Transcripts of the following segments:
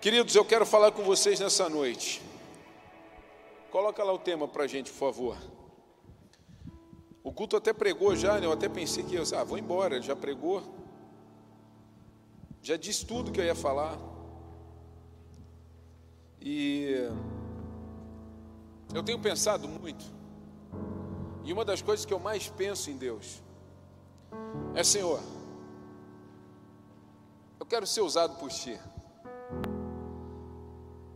Queridos, eu quero falar com vocês nessa noite. Coloca lá o tema para a gente, por favor. O culto até pregou já, né? eu até pensei que eu, ah, vou embora, ele já pregou. Já disse tudo que eu ia falar. E eu tenho pensado muito. E uma das coisas que eu mais penso em Deus é, Senhor, eu quero ser usado por Ti.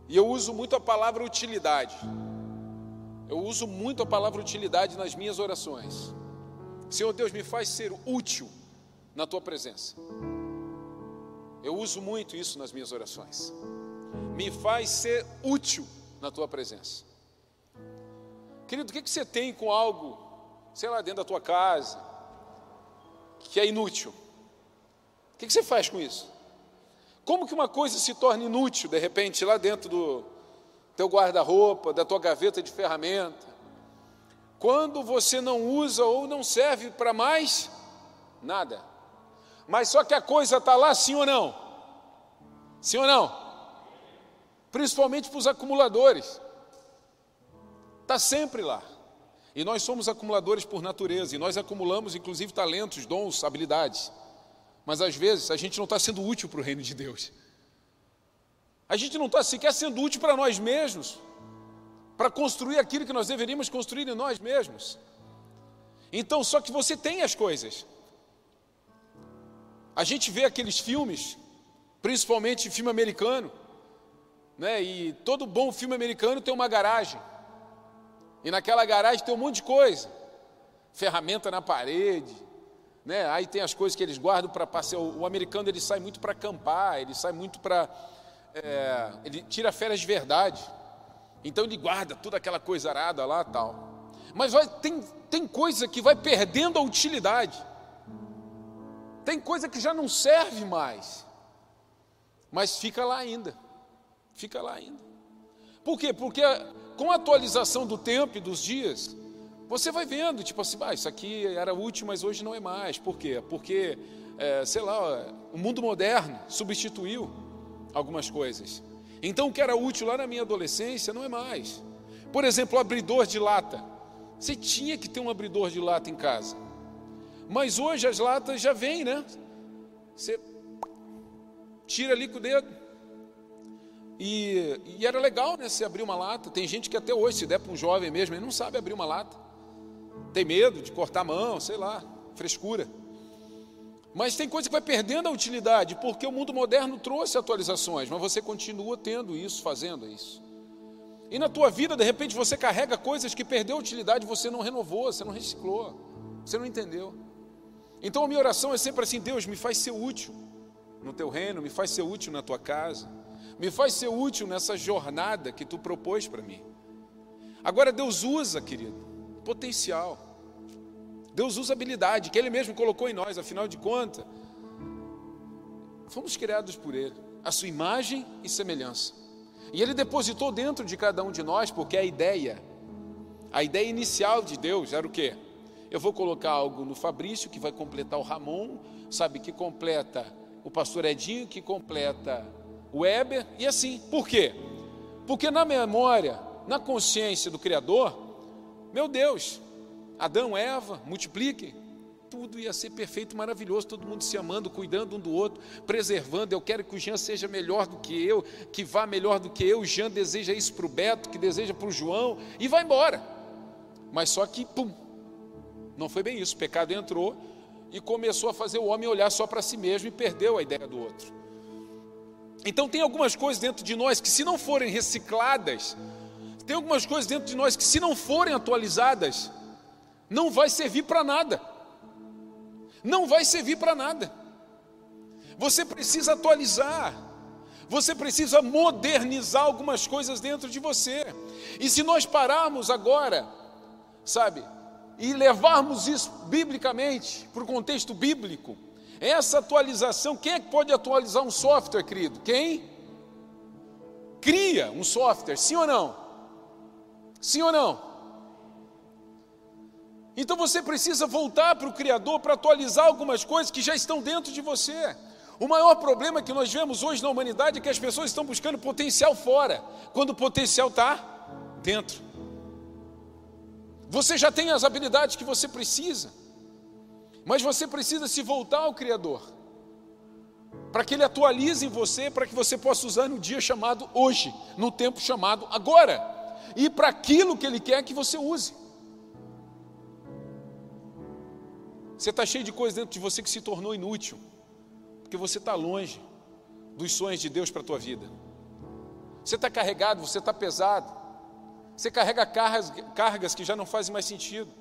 E eu uso muito a palavra utilidade. Eu uso muito a palavra utilidade nas minhas orações. Senhor Deus, me faz ser útil na tua presença. Eu uso muito isso nas minhas orações. Me faz ser útil na tua presença. Querido, o que, você tem com algo, sei lá, dentro da tua casa, que é inútil? O que você faz com isso? Como que uma coisa se torna inútil, de repente, lá dentro do teu guarda-roupa, da tua gaveta de ferramenta? Quando você não usa ou não serve para mais nada. Mas só que a coisa está lá, sim ou não? Sim ou não? Principalmente para os acumuladores. Está sempre lá. E nós somos acumuladores por natureza, e nós acumulamos inclusive talentos, dons, habilidades. Mas às vezes a gente não está sendo útil para o reino de Deus. A gente não está sequer sendo útil para nós mesmos, para construir aquilo que nós deveríamos construir em nós mesmos. Então, só que você tem as coisas. A gente vê aqueles filmes, principalmente filme americano, né? E todo bom filme americano tem uma garagem. E naquela garagem tem um monte de coisa. Ferramenta na parede, né? Aí tem as coisas que eles guardam para passear. O americano ele sai muito para acampar, ele sai muito para é, ele tira férias de verdade. Então ele guarda toda aquela coisa arada lá, tal. Mas vai, tem tem coisa que vai perdendo a utilidade. Tem coisa que já não serve mais. Mas fica lá ainda. Fica lá ainda. Por quê? Porque com a atualização do tempo e dos dias, você vai vendo, tipo assim, ah, isso aqui era útil, mas hoje não é mais. Por quê? Porque, é, sei lá, o mundo moderno substituiu algumas coisas. Então, o que era útil lá na minha adolescência não é mais. Por exemplo, o abridor de lata. Você tinha que ter um abridor de lata em casa. Mas hoje as latas já vêm, né? Você tira ali com o dedo, e, e, era legal, né? Você abrir uma lata. Tem gente que até hoje, se der para um jovem mesmo, ele não sabe abrir uma lata. Tem medo de cortar a mão, sei lá, frescura. Mas tem coisa que vai perdendo a utilidade, porque o mundo moderno trouxe atualizações, mas você continua tendo isso, fazendo isso. E na tua vida, de repente, você carrega coisas que perdeu a utilidade, você não renovou, você não reciclou, você não entendeu. Então a minha oração é sempre assim: Deus, me faz ser útil no teu reino, me faz ser útil na tua casa me faz ser útil nessa jornada que tu propôs para mim. Agora, Deus usa, querido, potencial. Deus usa habilidade, que Ele mesmo colocou em nós, afinal de contas, fomos criados por Ele, a sua imagem e semelhança. E Ele depositou dentro de cada um de nós, porque a ideia, a ideia inicial de Deus era o quê? Eu vou colocar algo no Fabrício que vai completar o Ramon, sabe, que completa o pastor Edinho, que completa Weber e assim. Por quê? Porque na memória, na consciência do Criador, meu Deus, Adão, Eva, multipliquem, tudo ia ser perfeito, maravilhoso, todo mundo se amando, cuidando um do outro, preservando. Eu quero que o Jean seja melhor do que eu, que vá melhor do que eu. O Jean deseja isso para o Beto, que deseja para o João, e vai embora. Mas só que, pum, não foi bem isso. O pecado entrou e começou a fazer o homem olhar só para si mesmo e perdeu a ideia do outro. Então tem algumas coisas dentro de nós que se não forem recicladas, tem algumas coisas dentro de nós que se não forem atualizadas, não vai servir para nada. Não vai servir para nada. Você precisa atualizar. Você precisa modernizar algumas coisas dentro de você. E se nós pararmos agora, sabe, e levarmos isso biblicamente, para o contexto bíblico, essa atualização, quem é que pode atualizar um software, querido? Quem? Cria um software, sim ou não? Sim ou não? Então você precisa voltar para o Criador para atualizar algumas coisas que já estão dentro de você. O maior problema que nós vemos hoje na humanidade é que as pessoas estão buscando potencial fora, quando o potencial está dentro. Você já tem as habilidades que você precisa, mas você precisa se voltar ao Criador, para que Ele atualize em você, para que você possa usar no dia chamado hoje, no tempo chamado agora, e para aquilo que Ele quer que você use. Você está cheio de coisas dentro de você que se tornou inútil, porque você está longe dos sonhos de Deus para a tua vida. Você está carregado, você está pesado, você carrega cargas, cargas que já não fazem mais sentido.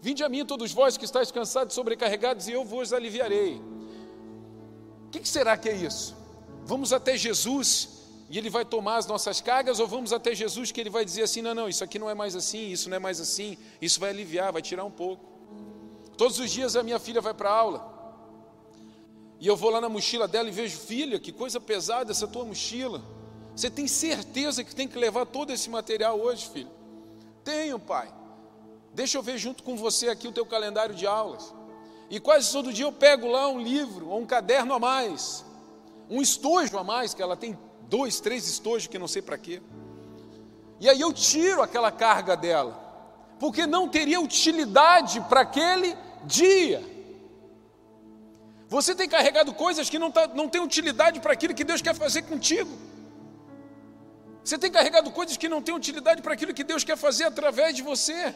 Vinde a mim, todos vós que estáis cansados e sobrecarregados, e eu vos aliviarei. O que, que será que é isso? Vamos até Jesus e Ele vai tomar as nossas cargas, ou vamos até Jesus que Ele vai dizer assim: não, não, isso aqui não é mais assim, isso não é mais assim, isso vai aliviar, vai tirar um pouco. Todos os dias a minha filha vai para aula. E eu vou lá na mochila dela e vejo, filha, que coisa pesada essa tua mochila. Você tem certeza que tem que levar todo esse material hoje, filho? Tenho, pai. Deixa eu ver junto com você aqui o teu calendário de aulas. E quase todo dia eu pego lá um livro ou um caderno a mais, um estojo a mais, que ela tem dois, três estojos que não sei para quê. E aí eu tiro aquela carga dela, porque não teria utilidade para aquele dia. Você tem carregado coisas que não, tá, não tem utilidade para aquilo que Deus quer fazer contigo. Você tem carregado coisas que não têm utilidade para aquilo que Deus quer fazer através de você.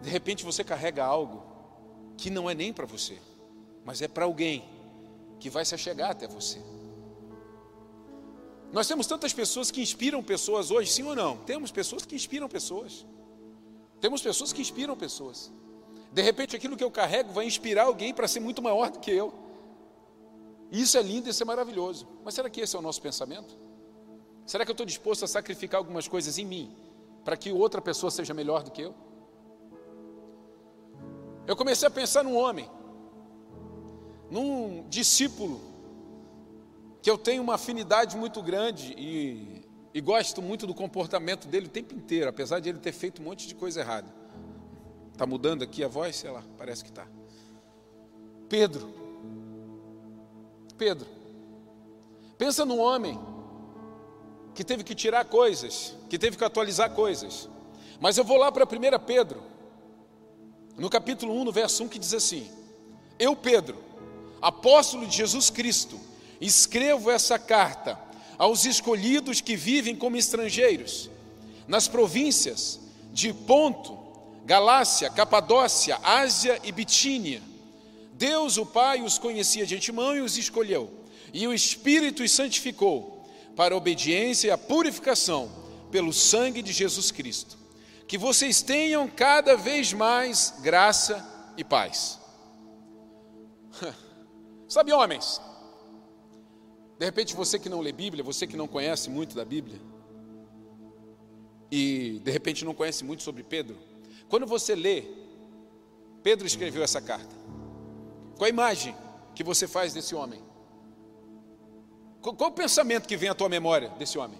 De repente você carrega algo que não é nem para você, mas é para alguém que vai se achegar até você. Nós temos tantas pessoas que inspiram pessoas hoje, sim ou não? Temos pessoas que inspiram pessoas. Temos pessoas que inspiram pessoas. De repente aquilo que eu carrego vai inspirar alguém para ser muito maior do que eu. Isso é lindo, isso é maravilhoso. Mas será que esse é o nosso pensamento? Será que eu estou disposto a sacrificar algumas coisas em mim para que outra pessoa seja melhor do que eu? Eu comecei a pensar num homem, num discípulo, que eu tenho uma afinidade muito grande e, e gosto muito do comportamento dele o tempo inteiro, apesar de ele ter feito um monte de coisa errada. Está mudando aqui a voz? Sei lá, parece que está. Pedro. Pedro. Pensa num homem que teve que tirar coisas, que teve que atualizar coisas. Mas eu vou lá para 1 Pedro, no capítulo 1, no verso 1, que diz assim: Eu, Pedro, apóstolo de Jesus Cristo, escrevo essa carta aos escolhidos que vivem como estrangeiros, nas províncias de Ponto, Galácia, Capadócia, Ásia e Bitínia Deus, o Pai, os conhecia de antemão e os escolheu, e o Espírito os santificou para a obediência e a purificação pelo sangue de Jesus Cristo. Que vocês tenham cada vez mais graça e paz. Sabe, homens, de repente você que não lê Bíblia, você que não conhece muito da Bíblia, e de repente não conhece muito sobre Pedro, quando você lê, Pedro escreveu essa carta. Qual a imagem que você faz desse homem? Qual, qual o pensamento que vem à tua memória desse homem?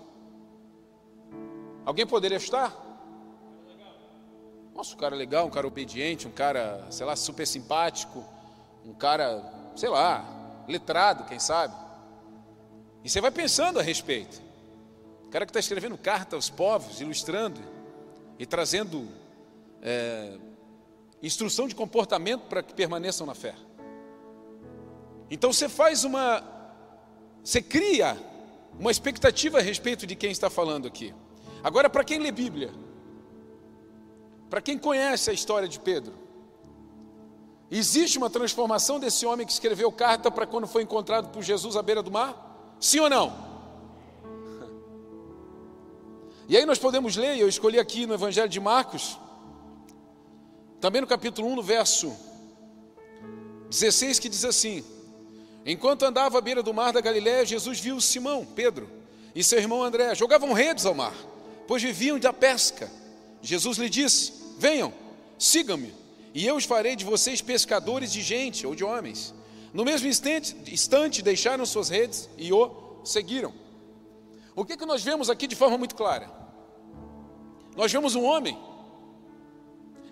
Alguém poderia estar? Nossa, um cara legal, um cara obediente, um cara, sei lá, super simpático, um cara, sei lá, letrado, quem sabe. E você vai pensando a respeito. O cara que está escrevendo carta aos povos, ilustrando e trazendo é, instrução de comportamento para que permaneçam na fé. Então você faz uma. Você cria uma expectativa a respeito de quem está falando aqui. Agora, para quem lê Bíblia, para quem conhece a história de Pedro, existe uma transformação desse homem que escreveu carta para quando foi encontrado por Jesus à beira do mar? Sim ou não? E aí nós podemos ler, eu escolhi aqui no Evangelho de Marcos, também no capítulo 1, no verso 16, que diz assim: Enquanto andava à beira do mar da Galiléia, Jesus viu Simão, Pedro, e seu irmão André. Jogavam redes ao mar, pois viviam da pesca. Jesus lhe disse: Venham, sigam-me, e eu os farei de vocês pescadores de gente ou de homens. No mesmo instante, instante deixaram suas redes e o seguiram. O que, que nós vemos aqui de forma muito clara? Nós vemos um homem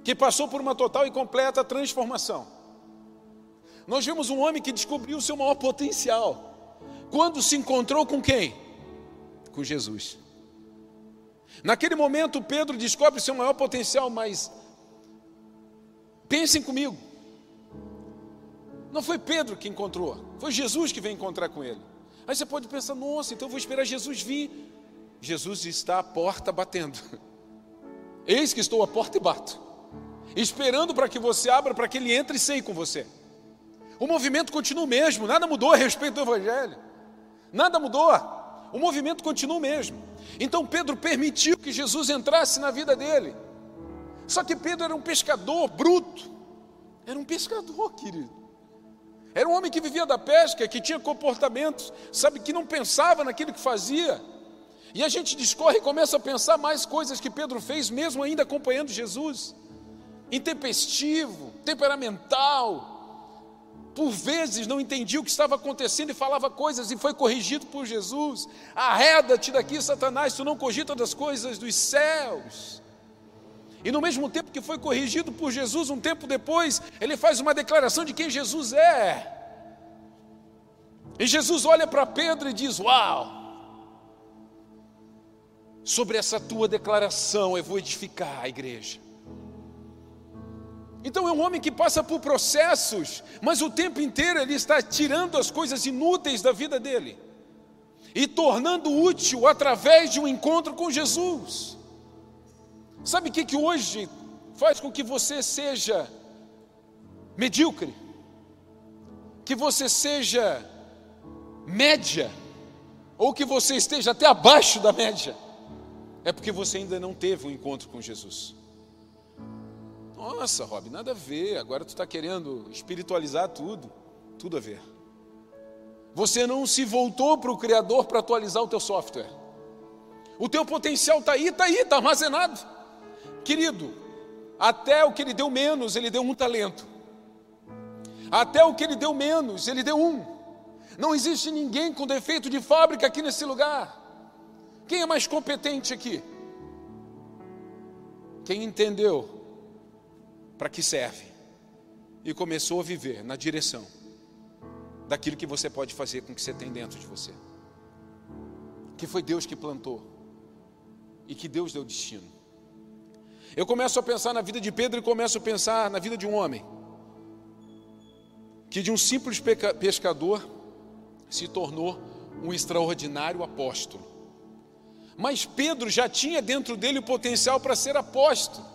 que passou por uma total e completa transformação. Nós vemos um homem que descobriu o seu maior potencial. Quando se encontrou com quem? Com Jesus. Naquele momento, Pedro descobre seu maior potencial, mas pensem comigo. Não foi Pedro que encontrou, foi Jesus que veio encontrar com ele. Aí você pode pensar, nossa, então eu vou esperar Jesus vir. Jesus está à porta batendo. Eis que estou à porta e bato, esperando para que você abra, para que ele entre e ceie com você. O movimento continua o mesmo, nada mudou a respeito do Evangelho, nada mudou, o movimento continua o mesmo. Então Pedro permitiu que Jesus entrasse na vida dele. Só que Pedro era um pescador bruto, era um pescador, querido. Era um homem que vivia da pesca, que tinha comportamentos, sabe, que não pensava naquilo que fazia. E a gente discorre e começa a pensar mais coisas que Pedro fez, mesmo ainda acompanhando Jesus. Intempestivo, temperamental, por vezes não entendia o que estava acontecendo e falava coisas e foi corrigido por Jesus. Arreda-te daqui, Satanás, tu não cogita das coisas dos céus. E no mesmo tempo que foi corrigido por Jesus, um tempo depois, ele faz uma declaração de quem Jesus é. E Jesus olha para Pedro e diz: Uau! Sobre essa tua declaração eu vou edificar a igreja. Então é um homem que passa por processos, mas o tempo inteiro ele está tirando as coisas inúteis da vida dele e tornando útil através de um encontro com Jesus. Sabe o que, que hoje faz com que você seja medíocre? Que você seja média, ou que você esteja até abaixo da média, é porque você ainda não teve um encontro com Jesus. Nossa, Rob, nada a ver. Agora tu está querendo espiritualizar tudo. Tudo a ver. Você não se voltou para o Criador para atualizar o teu software. O teu potencial está aí, está aí, está armazenado. Querido, até o que ele deu menos, ele deu um talento. Até o que ele deu menos, ele deu um. Não existe ninguém com defeito de fábrica aqui nesse lugar. Quem é mais competente aqui? Quem entendeu para que serve e começou a viver na direção daquilo que você pode fazer com o que você tem dentro de você. Que foi Deus que plantou e que Deus deu destino. Eu começo a pensar na vida de Pedro e começo a pensar na vida de um homem que de um simples pescador se tornou um extraordinário apóstolo. Mas Pedro já tinha dentro dele o potencial para ser apóstolo.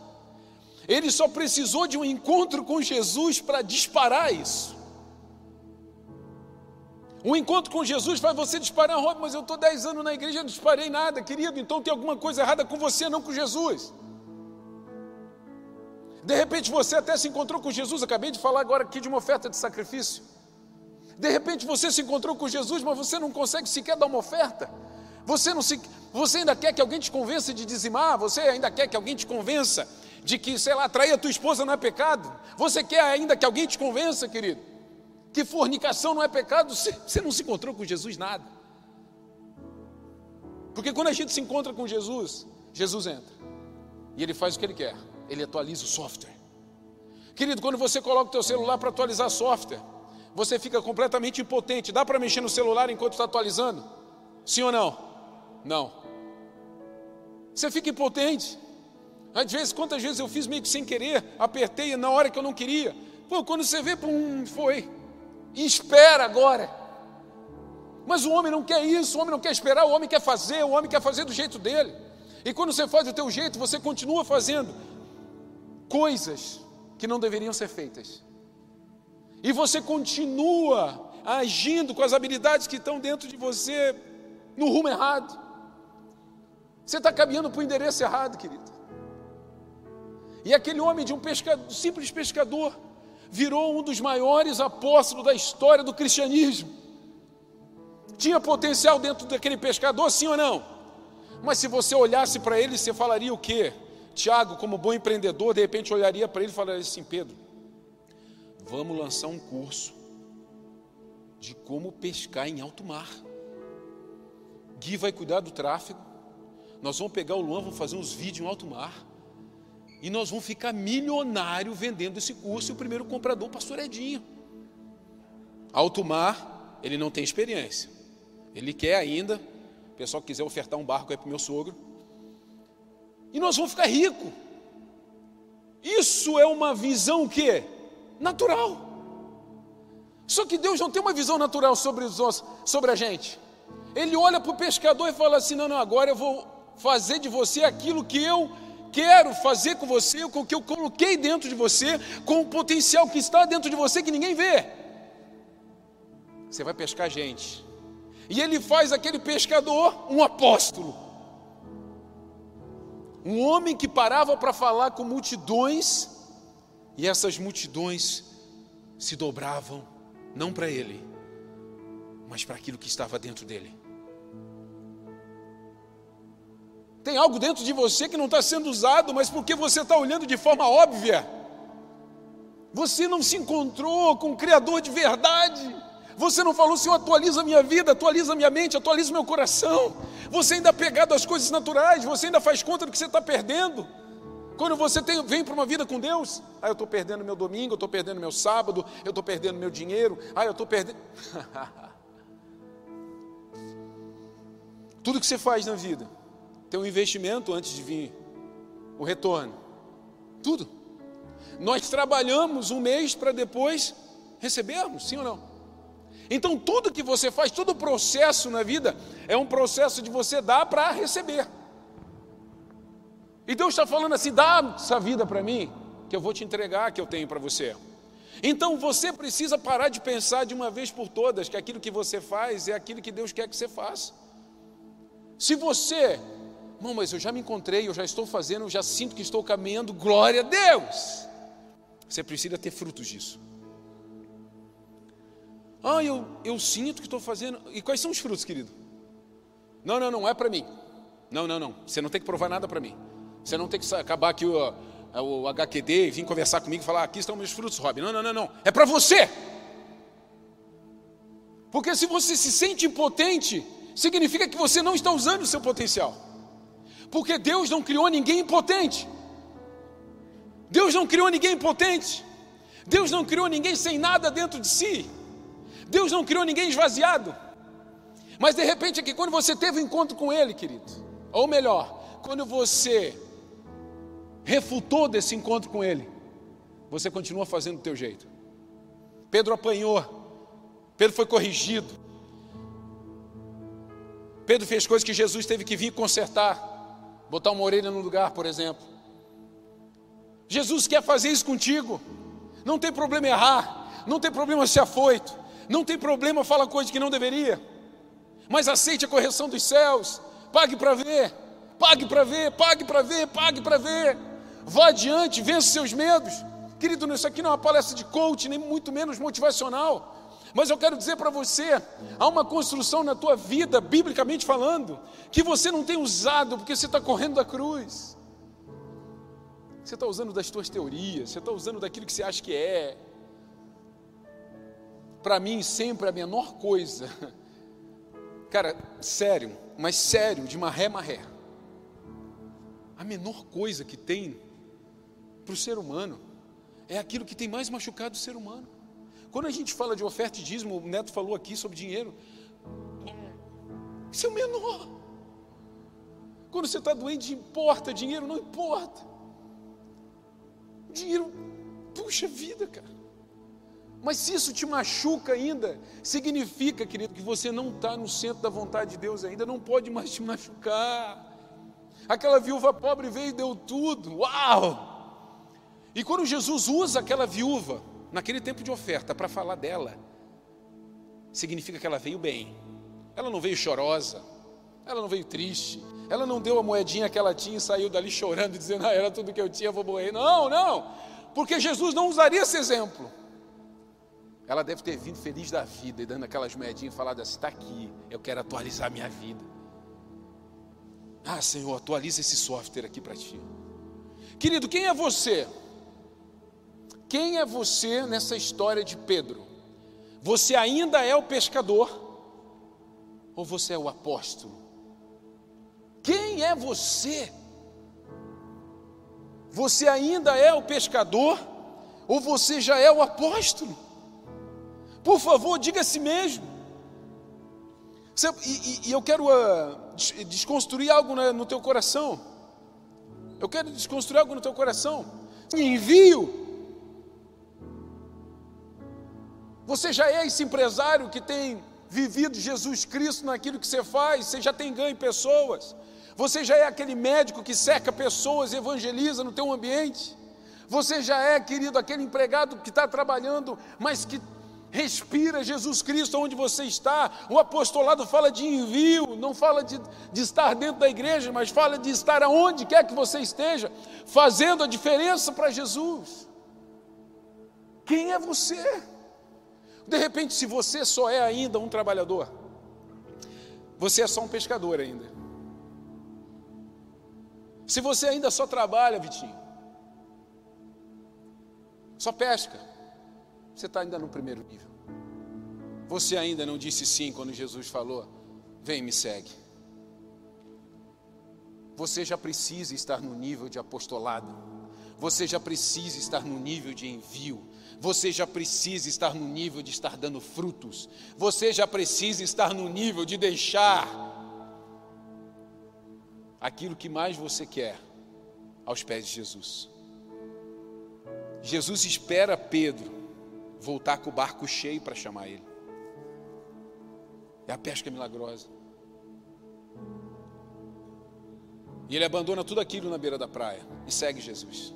Ele só precisou de um encontro com Jesus para disparar isso. Um encontro com Jesus faz você disparar, mas eu estou 10 anos na igreja e não disparei nada, querido, então tem alguma coisa errada com você, não com Jesus. De repente você até se encontrou com Jesus, acabei de falar agora aqui de uma oferta de sacrifício. De repente você se encontrou com Jesus, mas você não consegue sequer dar uma oferta. Você, não se, você ainda quer que alguém te convença de dizimar, você ainda quer que alguém te convença de que, sei lá, trair a tua esposa não é pecado? Você quer ainda que alguém te convença, querido? Que fornicação não é pecado? Você, você não se encontrou com Jesus nada. Porque quando a gente se encontra com Jesus, Jesus entra. E ele faz o que ele quer. Ele atualiza o software. Querido, quando você coloca o teu celular para atualizar software, você fica completamente impotente. Dá para mexer no celular enquanto está atualizando? Sim ou não? Não. Você fica impotente. Às vezes, quantas vezes eu fiz meio que sem querer, apertei na hora que eu não queria. Pô, quando você vê, pum, foi. E espera agora. Mas o homem não quer isso, o homem não quer esperar, o homem quer fazer, o homem quer fazer do jeito dele. E quando você faz do teu jeito, você continua fazendo coisas que não deveriam ser feitas. E você continua agindo com as habilidades que estão dentro de você no rumo errado. Você está caminhando para o endereço errado, querido. E aquele homem de um pescador, simples pescador virou um dos maiores apóstolos da história do cristianismo. Tinha potencial dentro daquele pescador, sim ou não? Mas se você olhasse para ele, você falaria o quê? Tiago, como bom empreendedor, de repente olharia para ele e falaria assim: Pedro, vamos lançar um curso de como pescar em alto mar. Gui vai cuidar do tráfego. Nós vamos pegar o Luan, vamos fazer uns vídeos em alto mar. E nós vamos ficar milionário vendendo esse curso e o primeiro comprador, o pastor Edinho. Alto mar, ele não tem experiência. Ele quer ainda, o pessoal quiser ofertar um barco aí para o meu sogro. E nós vamos ficar ricos. Isso é uma visão que natural. Só que Deus não tem uma visão natural sobre, os, sobre a gente. Ele olha para o pescador e fala assim: não, não, agora eu vou fazer de você aquilo que eu quero fazer com você, com o que eu coloquei dentro de você, com o potencial que está dentro de você que ninguém vê. Você vai pescar gente. E ele faz aquele pescador um apóstolo. Um homem que parava para falar com multidões, e essas multidões se dobravam, não para ele, mas para aquilo que estava dentro dele. Tem algo dentro de você que não está sendo usado, mas porque você está olhando de forma óbvia. Você não se encontrou com o Criador de verdade. Você não falou, Senhor, atualiza minha vida, atualiza minha mente, atualiza meu coração. Você ainda é pegado às coisas naturais, você ainda faz conta do que você está perdendo. Quando você tem, vem para uma vida com Deus, ah, eu estou perdendo meu domingo, eu estou perdendo meu sábado, eu estou perdendo meu dinheiro, ah, eu estou perdendo. Tudo que você faz na vida tem um investimento antes de vir o retorno. Tudo. Nós trabalhamos um mês para depois recebermos, sim ou não? Então, tudo que você faz, todo o processo na vida, é um processo de você dar para receber. E Deus está falando assim: dá essa vida para mim, que eu vou te entregar, que eu tenho para você. Então você precisa parar de pensar de uma vez por todas que aquilo que você faz é aquilo que Deus quer que você faça. Se você Irmão, mas eu já me encontrei, eu já estou fazendo, eu já sinto que estou caminhando, glória a Deus. Você precisa ter frutos disso. Ah, eu, eu sinto que estou fazendo. E quais são os frutos, querido? Não, não, não é para mim. Não, não, não. Você não tem que provar nada para mim. Você não tem que acabar aqui o, o HQD e vir conversar comigo e falar: aqui estão meus frutos, Rob. Não, não, não, não. É para você. Porque se você se sente impotente, significa que você não está usando o seu potencial. Porque Deus não criou ninguém impotente. Deus não criou ninguém impotente. Deus não criou ninguém sem nada dentro de si. Deus não criou ninguém esvaziado. Mas de repente aqui, quando você teve um encontro com Ele, querido, ou melhor, quando você refutou desse encontro com Ele, você continua fazendo do teu jeito. Pedro apanhou, Pedro foi corrigido. Pedro fez coisas que Jesus teve que vir consertar botar uma orelha no lugar, por exemplo. Jesus quer fazer isso contigo. Não tem problema errar, não tem problema ser afoito, não tem problema falar coisa que não deveria. Mas aceite a correção dos céus, pague para ver, pague para ver, pague para ver, pague para ver. Vá adiante, vença seus medos. Querido, isso aqui não é uma palestra de coach, nem muito menos motivacional. Mas eu quero dizer para você, há uma construção na tua vida, biblicamente falando, que você não tem usado porque você está correndo da cruz. Você está usando das tuas teorias, você está usando daquilo que você acha que é. Para mim, sempre a menor coisa, cara, sério, mas sério, de maré maré. A menor coisa que tem para o ser humano é aquilo que tem mais machucado o ser humano. Quando a gente fala de oferta e dízimo, o Neto falou aqui sobre dinheiro. Isso é o menor. Quando você está doente, importa dinheiro, não importa. Dinheiro, puxa vida, cara. Mas se isso te machuca ainda, significa, querido, que você não está no centro da vontade de Deus ainda, não pode mais te machucar. Aquela viúva pobre veio e deu tudo, uau! E quando Jesus usa aquela viúva, naquele tempo de oferta, para falar dela, significa que ela veio bem. Ela não veio chorosa, ela não veio triste, ela não deu a moedinha que ela tinha e saiu dali chorando, dizendo, ah, era tudo que eu tinha, vou morrer. Não, não, porque Jesus não usaria esse exemplo. Ela deve ter vindo feliz da vida e dando aquelas moedinhas e falado assim: está aqui, eu quero atualizar minha vida. Ah, Senhor, atualiza esse software aqui para ti. Querido, quem é você? Quem é você nessa história de Pedro? Você ainda é o pescador? Ou você é o apóstolo? Quem é você? Você ainda é o pescador? Ou você já é o apóstolo? Por favor, diga a si mesmo. E, e eu quero uh, desconstruir algo no teu coração. Eu quero desconstruir algo no teu coração. Envio. Você já é esse empresário que tem vivido Jesus Cristo naquilo que você faz, você já tem ganho pessoas. Você já é aquele médico que cerca pessoas, evangeliza no teu ambiente. Você já é, querido, aquele empregado que está trabalhando, mas que respira Jesus Cristo onde você está. O apostolado fala de envio, não fala de, de estar dentro da igreja, mas fala de estar aonde quer que você esteja, fazendo a diferença para Jesus. Quem é você? De repente, se você só é ainda um trabalhador, você é só um pescador ainda. Se você ainda só trabalha, Vitinho, só pesca. Você está ainda no primeiro nível. Você ainda não disse sim quando Jesus falou: Vem, me segue. Você já precisa estar no nível de apostolado. Você já precisa estar no nível de envio. Você já precisa estar no nível de estar dando frutos. Você já precisa estar no nível de deixar aquilo que mais você quer aos pés de Jesus. Jesus espera Pedro voltar com o barco cheio para chamar ele. É a pesca milagrosa. E ele abandona tudo aquilo na beira da praia e segue Jesus.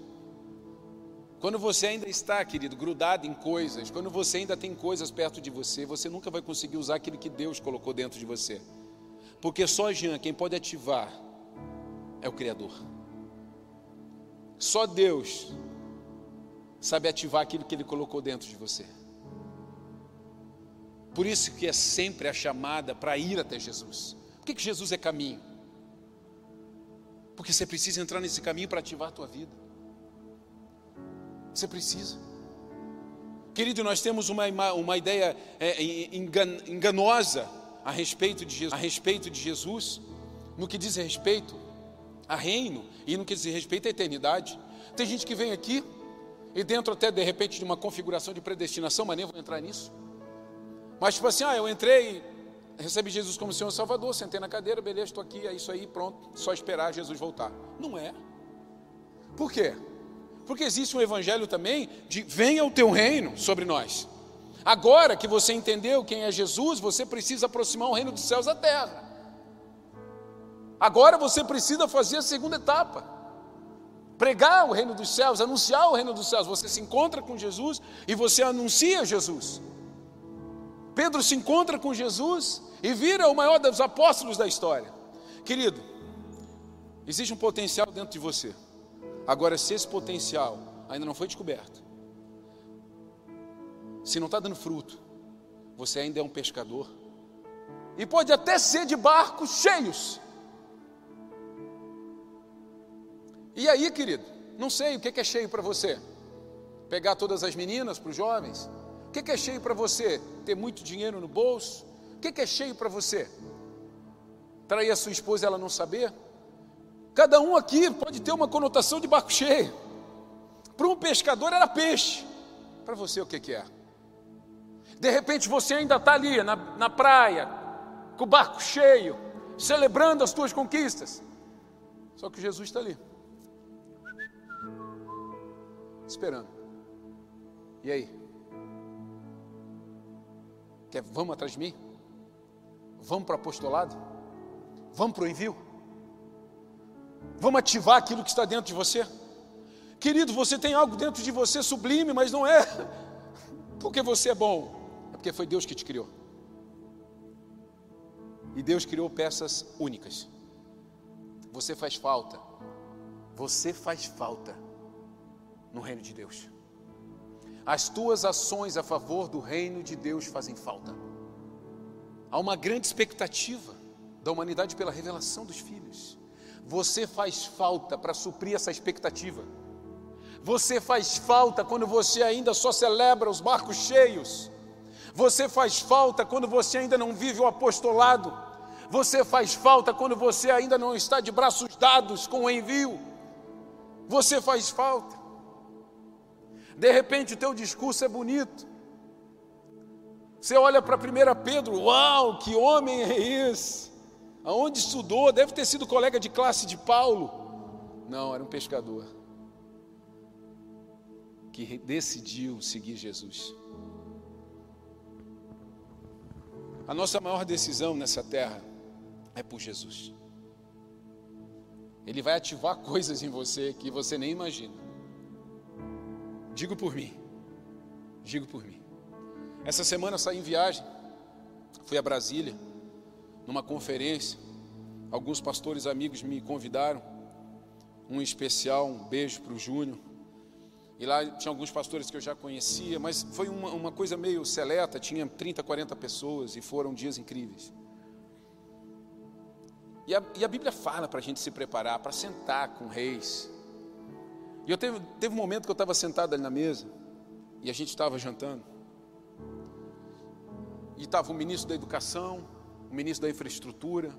Quando você ainda está, querido, grudado em coisas, quando você ainda tem coisas perto de você, você nunca vai conseguir usar aquilo que Deus colocou dentro de você. Porque só Jean, quem pode ativar, é o Criador. Só Deus sabe ativar aquilo que Ele colocou dentro de você. Por isso que é sempre a chamada para ir até Jesus. Por que, que Jesus é caminho? Porque você precisa entrar nesse caminho para ativar a tua vida. Você precisa. Querido, nós temos uma, uma ideia é, enganosa a respeito, de Jesus, a respeito de Jesus, no que diz respeito a reino e no que diz respeito à eternidade. Tem gente que vem aqui e dentro até de repente de uma configuração de predestinação, mas nem vou entrar nisso. Mas tipo assim, ah, eu entrei, recebi Jesus como Senhor Salvador, sentei na cadeira, beleza, estou aqui, é isso aí, pronto, só esperar Jesus voltar. Não é. Por quê? Porque existe um evangelho também de venha o teu reino sobre nós. Agora que você entendeu quem é Jesus, você precisa aproximar o reino dos céus à terra. Agora você precisa fazer a segunda etapa pregar o reino dos céus, anunciar o reino dos céus. Você se encontra com Jesus e você anuncia Jesus. Pedro se encontra com Jesus e vira o maior dos apóstolos da história. Querido, existe um potencial dentro de você. Agora, se esse potencial ainda não foi descoberto, se não está dando fruto, você ainda é um pescador. E pode até ser de barcos cheios, E aí, querido, não sei o que é cheio para você? Pegar todas as meninas para os jovens? O que é cheio para você? Ter muito dinheiro no bolso? O que é cheio para você? Trair a sua esposa e ela não saber? Cada um aqui pode ter uma conotação de barco cheio. Para um pescador era peixe. Para você o que, é? De repente você ainda está ali na, na praia, com o barco cheio, celebrando as tuas conquistas. Só que Jesus está ali. Esperando. E aí? Quer, vamos atrás de mim? Vamos para o apostolado? Vamos para o envio? Vamos ativar aquilo que está dentro de você? Querido, você tem algo dentro de você sublime, mas não é porque você é bom, é porque foi Deus que te criou. E Deus criou peças únicas. Você faz falta. Você faz falta no reino de Deus. As tuas ações a favor do reino de Deus fazem falta. Há uma grande expectativa da humanidade pela revelação dos filhos. Você faz falta para suprir essa expectativa. Você faz falta quando você ainda só celebra os barcos cheios. Você faz falta quando você ainda não vive o apostolado. Você faz falta quando você ainda não está de braços dados com o envio. Você faz falta. De repente o teu discurso é bonito, Você olha para 1 Pedro, uau, que homem é esse? Aonde estudou? Deve ter sido colega de classe de Paulo. Não, era um pescador que decidiu seguir Jesus. A nossa maior decisão nessa terra é por Jesus. Ele vai ativar coisas em você que você nem imagina. Digo por mim. Digo por mim. Essa semana eu saí em viagem. Fui a Brasília, numa conferência. Alguns pastores amigos me convidaram. Um especial, um beijo para o Júnior. E lá tinha alguns pastores que eu já conhecia, mas foi uma, uma coisa meio seleta, tinha 30, 40 pessoas e foram dias incríveis. E a, e a Bíblia fala para a gente se preparar, para sentar com reis. E eu teve, teve um momento que eu estava sentado ali na mesa, e a gente estava jantando. E estava o ministro da Educação, o ministro da Infraestrutura,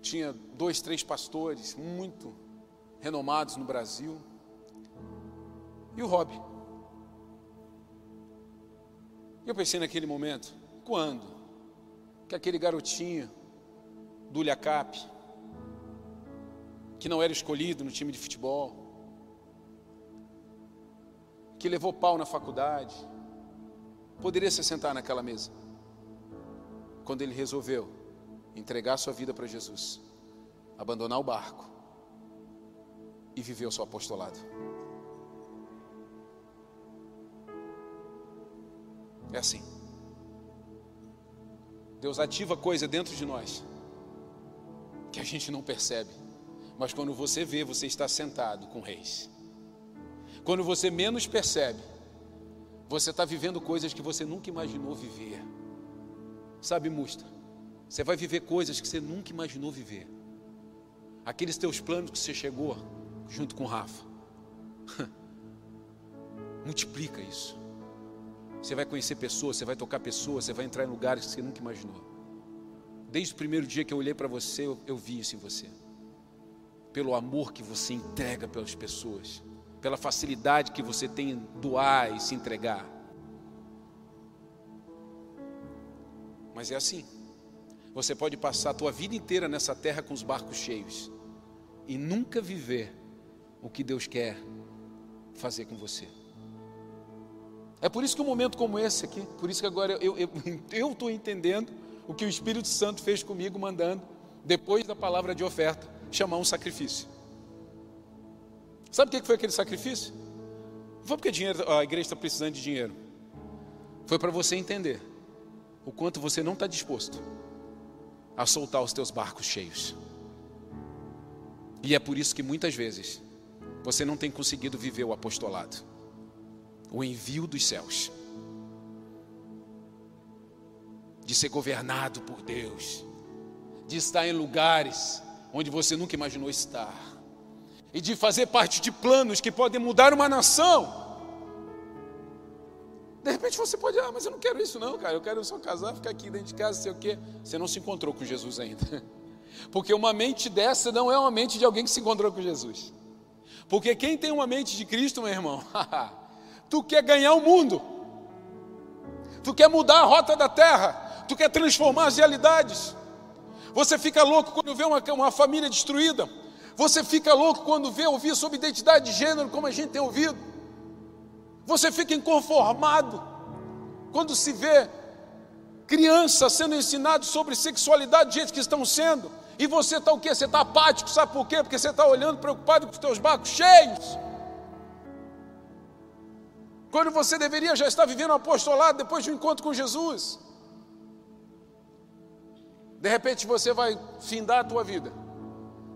tinha dois, três pastores muito renomados no Brasil. E o Rob? E eu pensei naquele momento, quando? Que aquele garotinho do Lhacap, que não era escolhido no time de futebol, que levou pau na faculdade, poderia se sentar naquela mesa. Quando ele resolveu entregar sua vida para Jesus, abandonar o barco e viver o seu apostolado. É assim. Deus ativa coisa dentro de nós que a gente não percebe. Mas quando você vê, você está sentado com reis. Quando você menos percebe, você está vivendo coisas que você nunca imaginou viver. Sabe, Musta? Você vai viver coisas que você nunca imaginou viver. Aqueles teus planos que você chegou junto com Rafa. Multiplica isso. Você vai conhecer pessoas, você vai tocar pessoas, você vai entrar em lugares que você nunca imaginou. Desde o primeiro dia que eu olhei para você, eu, eu vi isso em você. Pelo amor que você entrega pelas pessoas, pela facilidade que você tem em doar e se entregar. Mas é assim. Você pode passar a tua vida inteira nessa terra com os barcos cheios e nunca viver o que Deus quer fazer com você. É por isso que um momento como esse aqui, por isso que agora eu estou entendendo o que o Espírito Santo fez comigo, mandando, depois da palavra de oferta, chamar um sacrifício. Sabe o que foi aquele sacrifício? Não foi porque dinheiro, a igreja está precisando de dinheiro. Foi para você entender o quanto você não está disposto a soltar os teus barcos cheios. E é por isso que muitas vezes você não tem conseguido viver o apostolado o envio dos céus, de ser governado por Deus, de estar em lugares onde você nunca imaginou estar, e de fazer parte de planos que podem mudar uma nação. De repente você pode, ah, mas eu não quero isso não, cara, eu quero só casar, ficar aqui dentro de casa, sei o quê. Você não se encontrou com Jesus ainda. Porque uma mente dessa não é uma mente de alguém que se encontrou com Jesus. Porque quem tem uma mente de Cristo, meu irmão, Tu quer ganhar o mundo. Tu quer mudar a rota da terra. Tu quer transformar as realidades. Você fica louco quando vê uma, uma família destruída. Você fica louco quando vê ouvir sobre identidade de gênero, como a gente tem ouvido. Você fica inconformado quando se vê crianças sendo ensinados sobre sexualidade jeito que estão sendo. E você está o quê? Você está apático, sabe por quê? Porque você está olhando preocupado com os teus barcos cheios. Quando você deveria já estar vivendo um apostolado depois de um encontro com Jesus. De repente você vai findar a tua vida.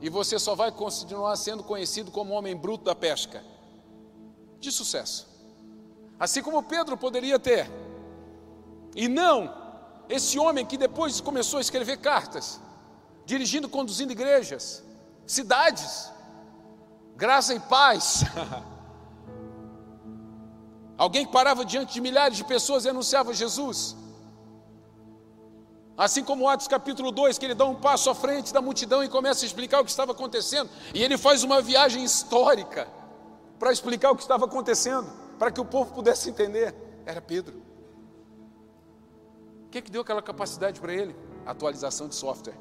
E você só vai continuar sendo conhecido como homem bruto da pesca. De sucesso. Assim como Pedro poderia ter. E não esse homem que depois começou a escrever cartas, dirigindo, conduzindo igrejas, cidades, graça e paz. Alguém que parava diante de milhares de pessoas e anunciava Jesus. Assim como Atos capítulo 2, que ele dá um passo à frente da multidão e começa a explicar o que estava acontecendo. E ele faz uma viagem histórica para explicar o que estava acontecendo, para que o povo pudesse entender. Era Pedro. que, que deu aquela capacidade para ele? Atualização de software.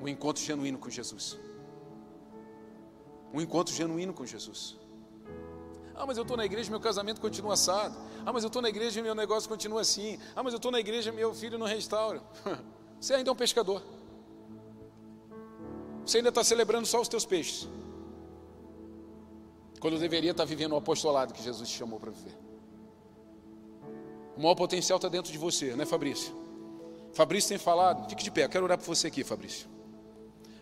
Um encontro genuíno com Jesus. Um encontro genuíno com Jesus. Ah, mas eu estou na igreja meu casamento continua assado. Ah, mas eu estou na igreja meu negócio continua assim. Ah, mas eu estou na igreja meu filho não restaura. Você ainda é um pescador. Você ainda está celebrando só os teus peixes. Quando deveria estar tá vivendo o apostolado que Jesus te chamou para viver. O maior potencial está dentro de você, né, Fabrício? Fabrício tem falado, fique de pé, quero orar por você aqui, Fabrício.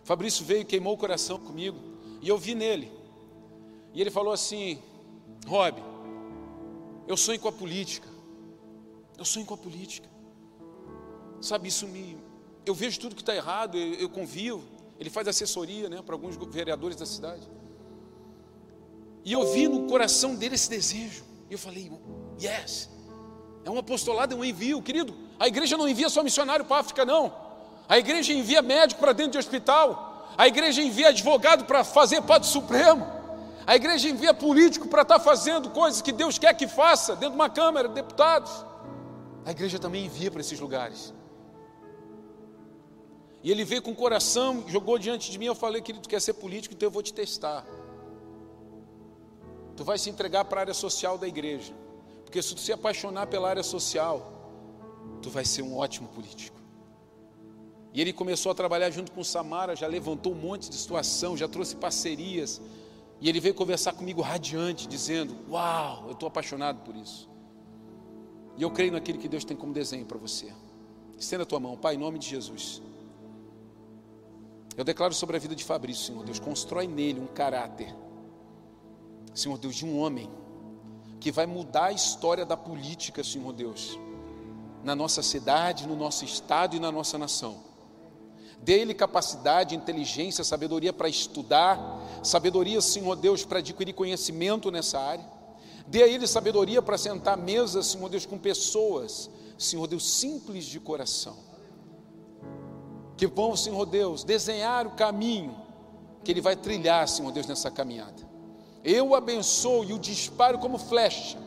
Fabrício veio, queimou o coração comigo, e eu vi nele. E ele falou assim: Rob, eu sonho com a política. Eu sonho com a política. Sabe, isso me. Eu vejo tudo que está errado, eu, eu convivo. Ele faz assessoria né, para alguns vereadores da cidade. E eu vi no coração dele esse desejo. E eu falei, yes, é um apostolado, é um envio, querido. A igreja não envia só missionário para a África, não. A igreja envia médico para dentro de hospital. A igreja envia advogado para fazer Padre Supremo. A igreja envia político para estar tá fazendo coisas que Deus quer que faça dentro de uma Câmara, deputados. A igreja também envia para esses lugares. E ele veio com o coração, jogou diante de mim. Eu falei, querido, tu quer ser político, então eu vou te testar. Tu vai se entregar para a área social da igreja. Porque se tu se apaixonar pela área social, tu vai ser um ótimo político. E ele começou a trabalhar junto com Samara, já levantou um monte de situação, já trouxe parcerias. E ele veio conversar comigo radiante, dizendo: Uau, eu estou apaixonado por isso. E eu creio naquilo que Deus tem como desenho para você. Estenda a tua mão, Pai, em nome de Jesus. Eu declaro sobre a vida de Fabrício, Senhor Deus, constrói nele um caráter, Senhor Deus, de um homem que vai mudar a história da política, Senhor Deus, na nossa cidade, no nosso estado e na nossa nação. Dê-lhe capacidade, inteligência, sabedoria para estudar, sabedoria, Senhor Deus, para adquirir conhecimento nessa área. Dê a ele sabedoria para sentar à mesa, Senhor Deus, com pessoas, Senhor Deus, simples de coração. Que vão, Senhor Deus, desenhar o caminho que ele vai trilhar, Senhor Deus, nessa caminhada. Eu o abençoo e o disparo como flecha,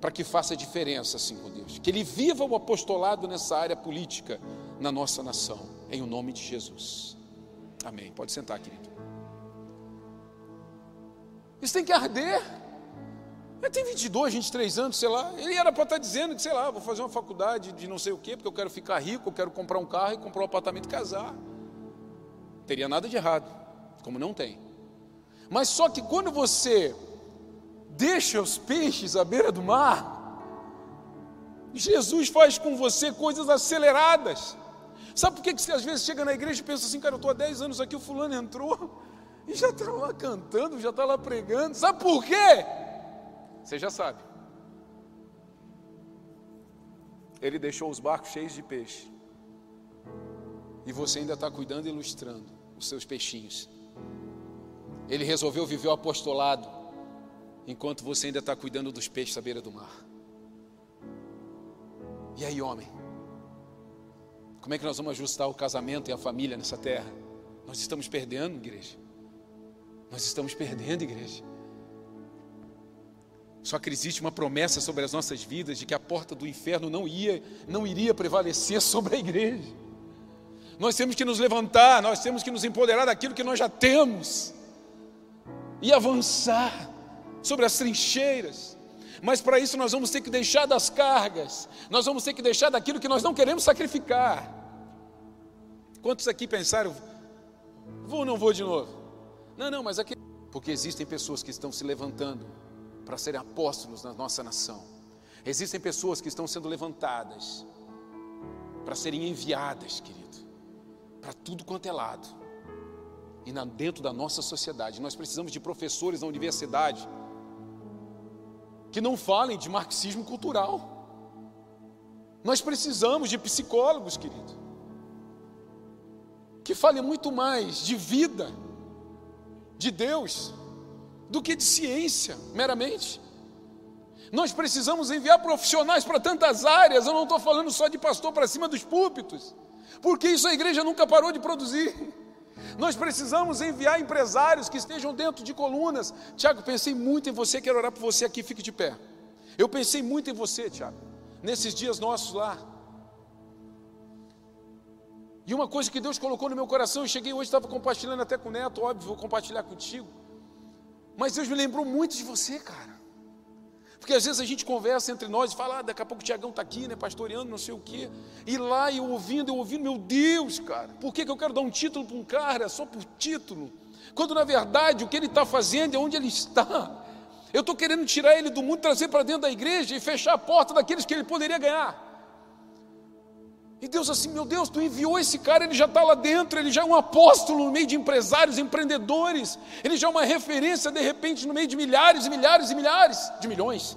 para que faça diferença, Senhor Deus. Que ele viva o apostolado nessa área política na nossa nação, em o nome de Jesus. Amém. Pode sentar, querido. Isso tem que arder. Ele tem 22, 23 anos, sei lá. Ele era para estar dizendo que, sei lá, vou fazer uma faculdade de não sei o quê, porque eu quero ficar rico, eu quero comprar um carro e comprar um apartamento e casar. Teria nada de errado, como não tem. Mas só que quando você deixa os peixes à beira do mar, Jesus faz com você coisas aceleradas. Sabe por que, que você às vezes chega na igreja e pensa assim, cara, eu estou há 10 anos aqui, o fulano entrou e já está lá cantando, já está lá pregando. Sabe por quê? Você já sabe. Ele deixou os barcos cheios de peixe. E você ainda está cuidando e ilustrando os seus peixinhos. Ele resolveu viver o apostolado, enquanto você ainda está cuidando dos peixes à beira do mar. E aí, homem? Como é que nós vamos ajustar o casamento e a família nessa terra? Nós estamos perdendo, igreja. Nós estamos perdendo, igreja. Só que existe uma promessa sobre as nossas vidas de que a porta do inferno não ia, não iria prevalecer sobre a igreja. Nós temos que nos levantar, nós temos que nos empoderar daquilo que nós já temos e avançar sobre as trincheiras. Mas para isso nós vamos ter que deixar das cargas, nós vamos ter que deixar daquilo que nós não queremos sacrificar. Quantos aqui pensaram, vou ou não vou de novo? Não, não, mas aqui. Porque existem pessoas que estão se levantando para serem apóstolos na nossa nação. Existem pessoas que estão sendo levantadas para serem enviadas, querido, para tudo quanto é lado e dentro da nossa sociedade. Nós precisamos de professores na universidade que não falem de marxismo cultural. Nós precisamos de psicólogos, querido, que falem muito mais de vida, de Deus, do que de ciência, meramente. Nós precisamos enviar profissionais para tantas áreas, eu não estou falando só de pastor para cima dos púlpitos, porque isso a igreja nunca parou de produzir. Nós precisamos enviar empresários que estejam dentro de colunas. Tiago, pensei muito em você, quero orar por você aqui, fique de pé. Eu pensei muito em você, Tiago. nesses dias nossos lá. E uma coisa que Deus colocou no meu coração, eu cheguei hoje, estava compartilhando até com o Neto, óbvio, vou compartilhar contigo. Mas Deus me lembrou muito de você, cara. Porque às vezes a gente conversa entre nós e fala, ah, daqui a pouco o Tiagão está aqui, né, pastoreando, não sei o quê. E lá eu ouvindo, eu ouvindo, meu Deus, cara, por que, que eu quero dar um título para um cara só por título? Quando na verdade o que ele está fazendo é onde ele está. Eu estou querendo tirar ele do mundo, trazer para dentro da igreja e fechar a porta daqueles que ele poderia ganhar. E Deus assim, meu Deus, tu enviou esse cara, ele já está lá dentro, ele já é um apóstolo no meio de empresários, empreendedores, ele já é uma referência de repente no meio de milhares e milhares e milhares de milhões.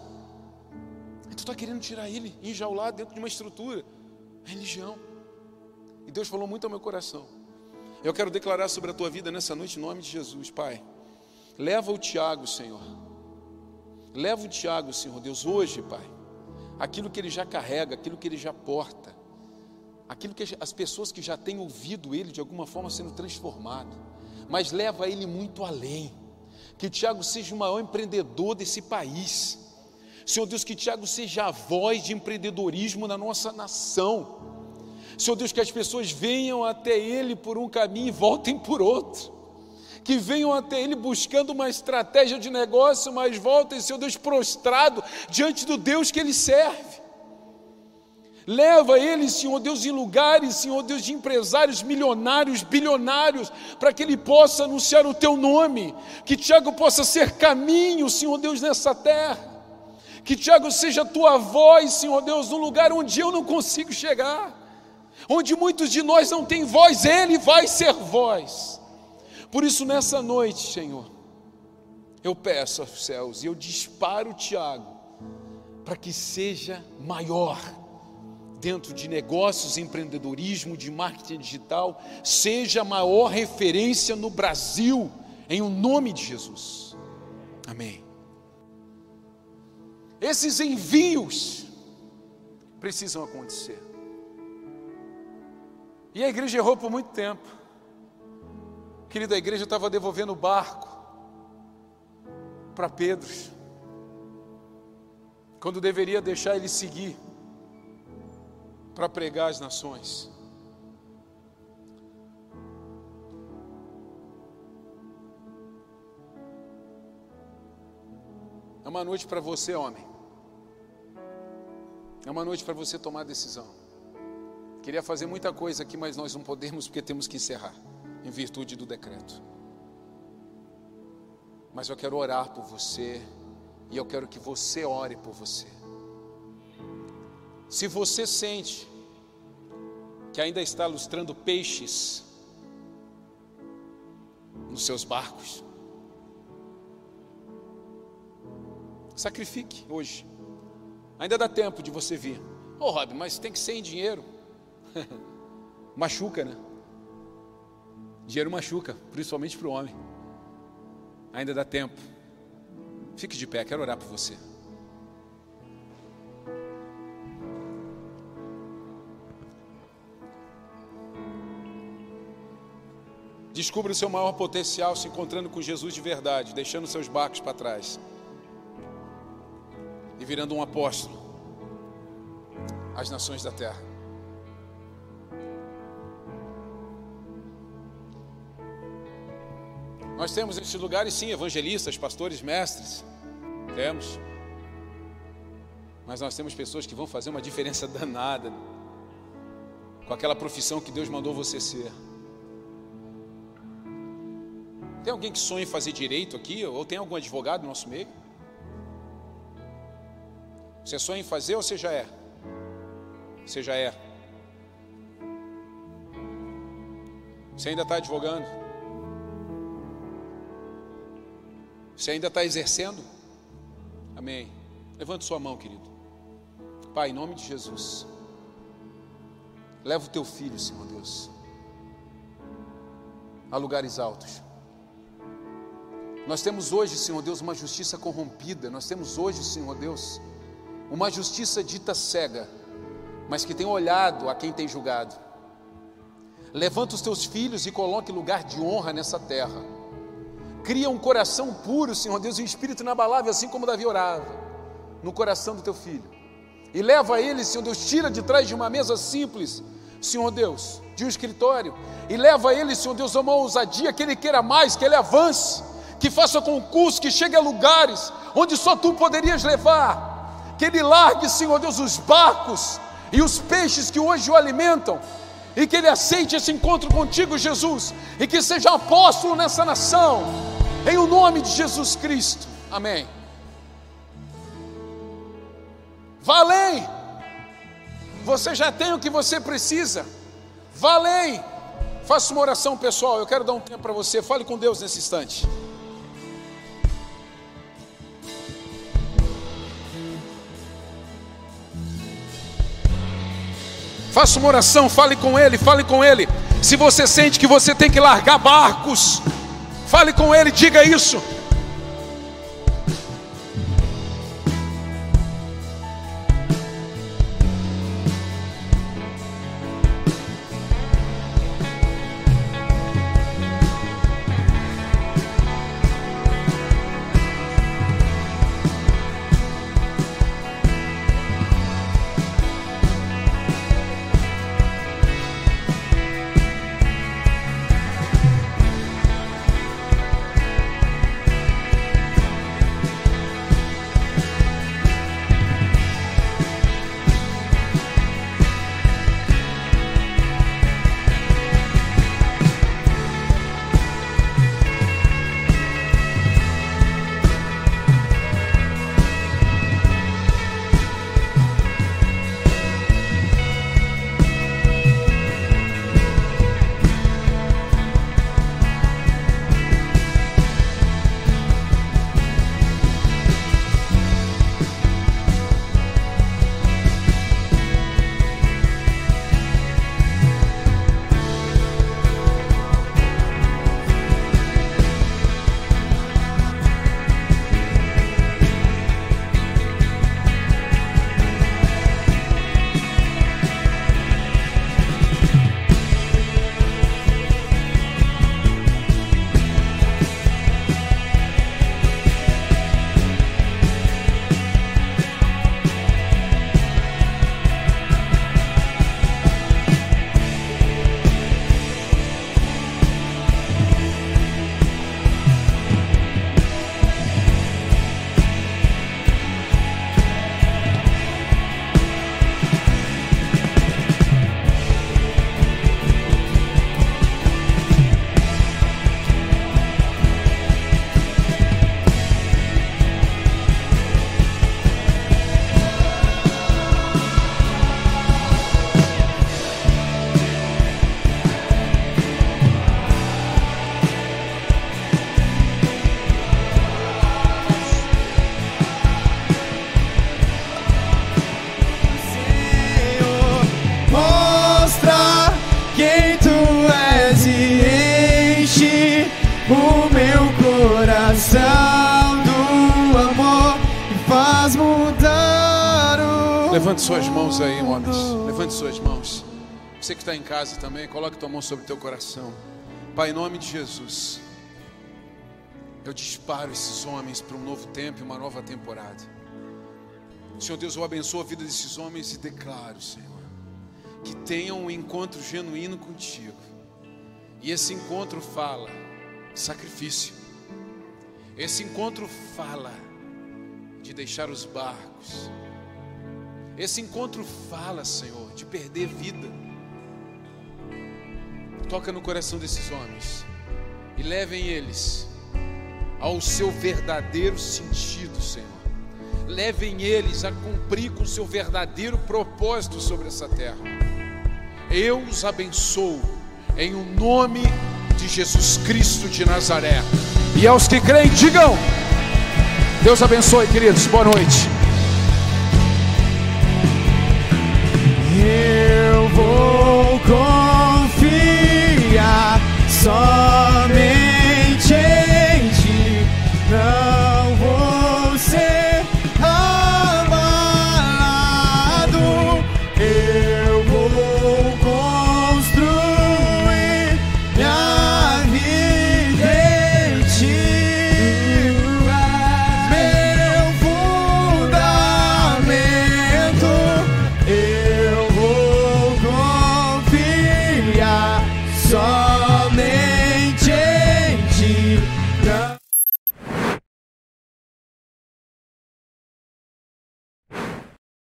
E tu está querendo tirar ele, enjaular dentro de uma estrutura, religião. E Deus falou muito ao meu coração. Eu quero declarar sobre a tua vida nessa noite em nome de Jesus, Pai. Leva o Tiago, Senhor. Leva o Tiago, Senhor Deus, hoje, Pai. Aquilo que ele já carrega, aquilo que ele já porta aquilo que as pessoas que já têm ouvido ele de alguma forma sendo transformado, mas leva ele muito além. Que Tiago seja o maior empreendedor desse país. Senhor Deus, que Tiago seja a voz de empreendedorismo na nossa nação. Senhor Deus, que as pessoas venham até Ele por um caminho e voltem por outro. Que venham até Ele buscando uma estratégia de negócio, mas voltem, Senhor Deus, prostrado diante do Deus que Ele serve. Leva ele, Senhor Deus, em lugares, Senhor Deus, de empresários milionários, bilionários, para que ele possa anunciar o teu nome. Que Tiago possa ser caminho, Senhor Deus, nessa terra. Que Tiago seja a tua voz, Senhor Deus, no lugar onde eu não consigo chegar. Onde muitos de nós não têm voz, ele vai ser voz. Por isso, nessa noite, Senhor, eu peço aos céus e eu disparo Tiago para que seja maior dentro de negócios, empreendedorismo, de marketing digital, seja a maior referência no Brasil, em o nome de Jesus. Amém. Esses envios precisam acontecer. E a igreja errou por muito tempo. Querida, a igreja estava devolvendo o barco para Pedro, quando deveria deixar ele seguir para pregar as nações. É uma noite para você, homem. É uma noite para você tomar decisão. Queria fazer muita coisa aqui, mas nós não podemos porque temos que encerrar, em virtude do decreto. Mas eu quero orar por você e eu quero que você ore por você. Se você sente que ainda está lustrando peixes nos seus barcos, sacrifique hoje. Ainda dá tempo de você vir. Ô oh, Rob, mas tem que ser em dinheiro. machuca, né? Dinheiro machuca, principalmente para o homem. Ainda dá tempo. Fique de pé, quero orar por você. Descubra o seu maior potencial se encontrando com Jesus de verdade, deixando seus barcos para trás e virando um apóstolo às nações da terra. Nós temos nesses lugares, sim, evangelistas, pastores, mestres. Temos. Mas nós temos pessoas que vão fazer uma diferença danada com aquela profissão que Deus mandou você ser. Tem alguém que sonha em fazer direito aqui? Ou tem algum advogado no nosso meio? Você sonha em fazer ou você já é? Você já é. Você ainda está advogando? Você ainda está exercendo? Amém. Levante sua mão, querido. Pai, em nome de Jesus. Leva o teu filho, Senhor Deus, a lugares altos. Nós temos hoje, Senhor Deus, uma justiça corrompida. Nós temos hoje, Senhor Deus, uma justiça dita cega, mas que tem olhado a quem tem julgado. Levanta os teus filhos e coloque lugar de honra nessa terra. Cria um coração puro, Senhor Deus, e um espírito inabalável, assim como Davi orava, no coração do teu filho. e leva ele, Senhor Deus, tira de trás de uma mesa simples, Senhor Deus, de um escritório, e leva ele, Senhor Deus, a uma ousadia que ele queira mais, que ele avance, que faça concurso, que chegue a lugares onde só tu poderias levar, que ele largue, Senhor Deus, os barcos e os peixes que hoje o alimentam, e que ele aceite esse encontro contigo, Jesus, e que seja apóstolo nessa nação, em o nome de Jesus Cristo. Amém. Vá além. Você já tem o que você precisa. Vá além. Faça uma oração pessoal. Eu quero dar um tempo para você. Fale com Deus nesse instante. Faça uma oração, fale com Ele, fale com Ele. Se você sente que você tem que largar barcos, fale com Ele, diga isso. Levante suas mãos aí, homens. Levante suas mãos. Você que está em casa também, coloque tua mão sobre o teu coração. Pai, em nome de Jesus, eu disparo esses homens para um novo tempo e uma nova temporada. Senhor Deus, eu abençoo a vida desses homens e declaro, Senhor, que tenham um encontro genuíno contigo. E esse encontro fala sacrifício. Esse encontro fala de deixar os barcos esse encontro fala, Senhor, de perder vida. Toca no coração desses homens e levem eles ao seu verdadeiro sentido, Senhor. Levem eles a cumprir com o seu verdadeiro propósito sobre essa terra. Eu os abençoo em o nome de Jesus Cristo de Nazaré. E aos que creem, digam: Deus abençoe, queridos. Boa noite. Eu vou confiar só.